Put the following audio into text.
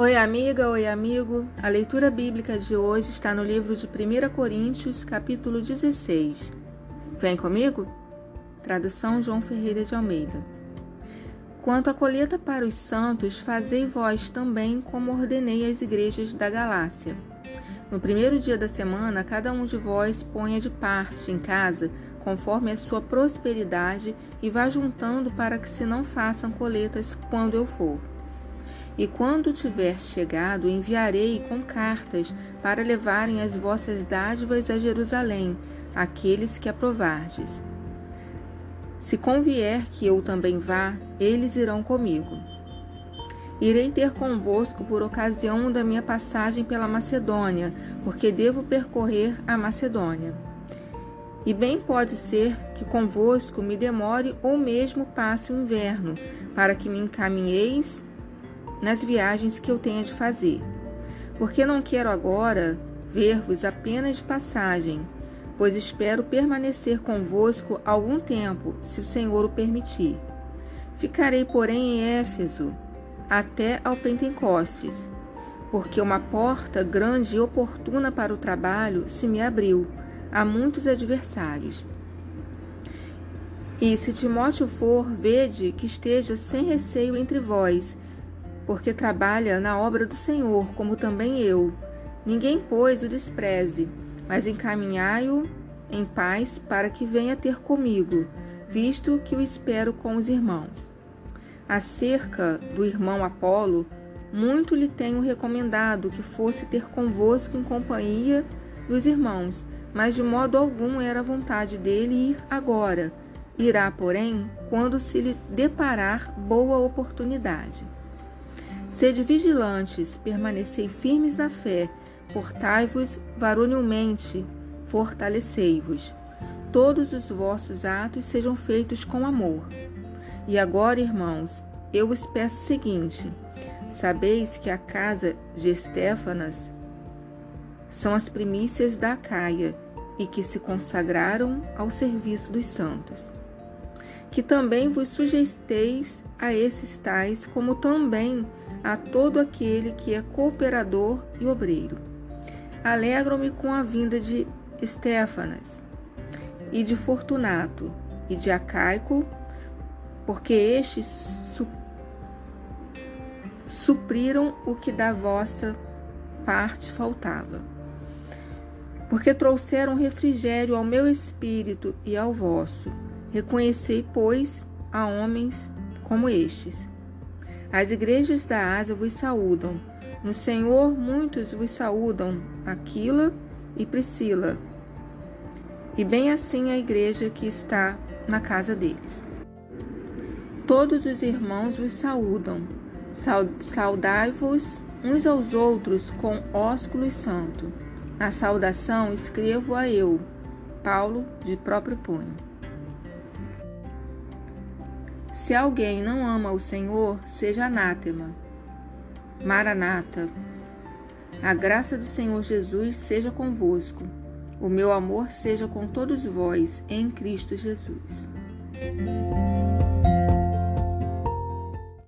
Oi, amiga, oi, amigo. A leitura bíblica de hoje está no livro de 1 Coríntios, capítulo 16. Vem comigo? Tradução João Ferreira de Almeida. Quanto à colheita para os santos, fazei vós também como ordenei às igrejas da Galácia. No primeiro dia da semana, cada um de vós ponha de parte em casa, conforme a sua prosperidade, e vá juntando para que se não façam coletas quando eu for. E quando tiver chegado, enviarei com cartas para levarem as vossas dádivas a Jerusalém, aqueles que aprovardes. Se convier que eu também vá, eles irão comigo. Irei ter convosco por ocasião da minha passagem pela Macedônia, porque devo percorrer a Macedônia. E bem pode ser que convosco me demore ou mesmo passe o inverno, para que me encaminheis nas viagens que eu tenha de fazer, porque não quero agora ver-vos apenas de passagem, pois espero permanecer convosco algum tempo, se o Senhor o permitir. Ficarei, porém, em Éfeso até ao Pentecostes, porque uma porta grande e oportuna para o trabalho se me abriu a muitos adversários. E se Timóteo for, vede que esteja sem receio entre vós porque trabalha na obra do Senhor, como também eu. Ninguém, pois, o despreze, mas encaminhai-o em paz para que venha ter comigo, visto que o espero com os irmãos. Acerca do irmão Apolo, muito lhe tenho recomendado que fosse ter convosco em companhia dos irmãos, mas de modo algum era vontade dele ir agora. Irá, porém, quando se lhe deparar boa oportunidade. Sede vigilantes, permanecei firmes na fé, portai-vos varonilmente, fortalecei-vos. Todos os vossos atos sejam feitos com amor. E agora, irmãos, eu vos peço o seguinte: sabeis que a casa de Estéfanas são as primícias da Caia e que se consagraram ao serviço dos santos. Que também vos sujeiteis a esses tais, como também a todo aquele que é cooperador e obreiro. Alegro-me com a vinda de Estéfanas e de Fortunato e de Acaico, porque estes su supriram o que da vossa parte faltava. Porque trouxeram refrigério ao meu espírito e ao vosso. Reconhecei, pois, a homens como estes. As igrejas da Ásia vos saúdam. No Senhor muitos vos saúdam, Aquila e Priscila. E bem assim a igreja que está na casa deles. Todos os irmãos vos saúdam. Saudai-vos uns aos outros com ósculo santo. A saudação escrevo a eu, Paulo, de próprio punho. Se alguém não ama o Senhor, seja anátema. Maranata. A graça do Senhor Jesus seja convosco. O meu amor seja com todos vós em Cristo Jesus.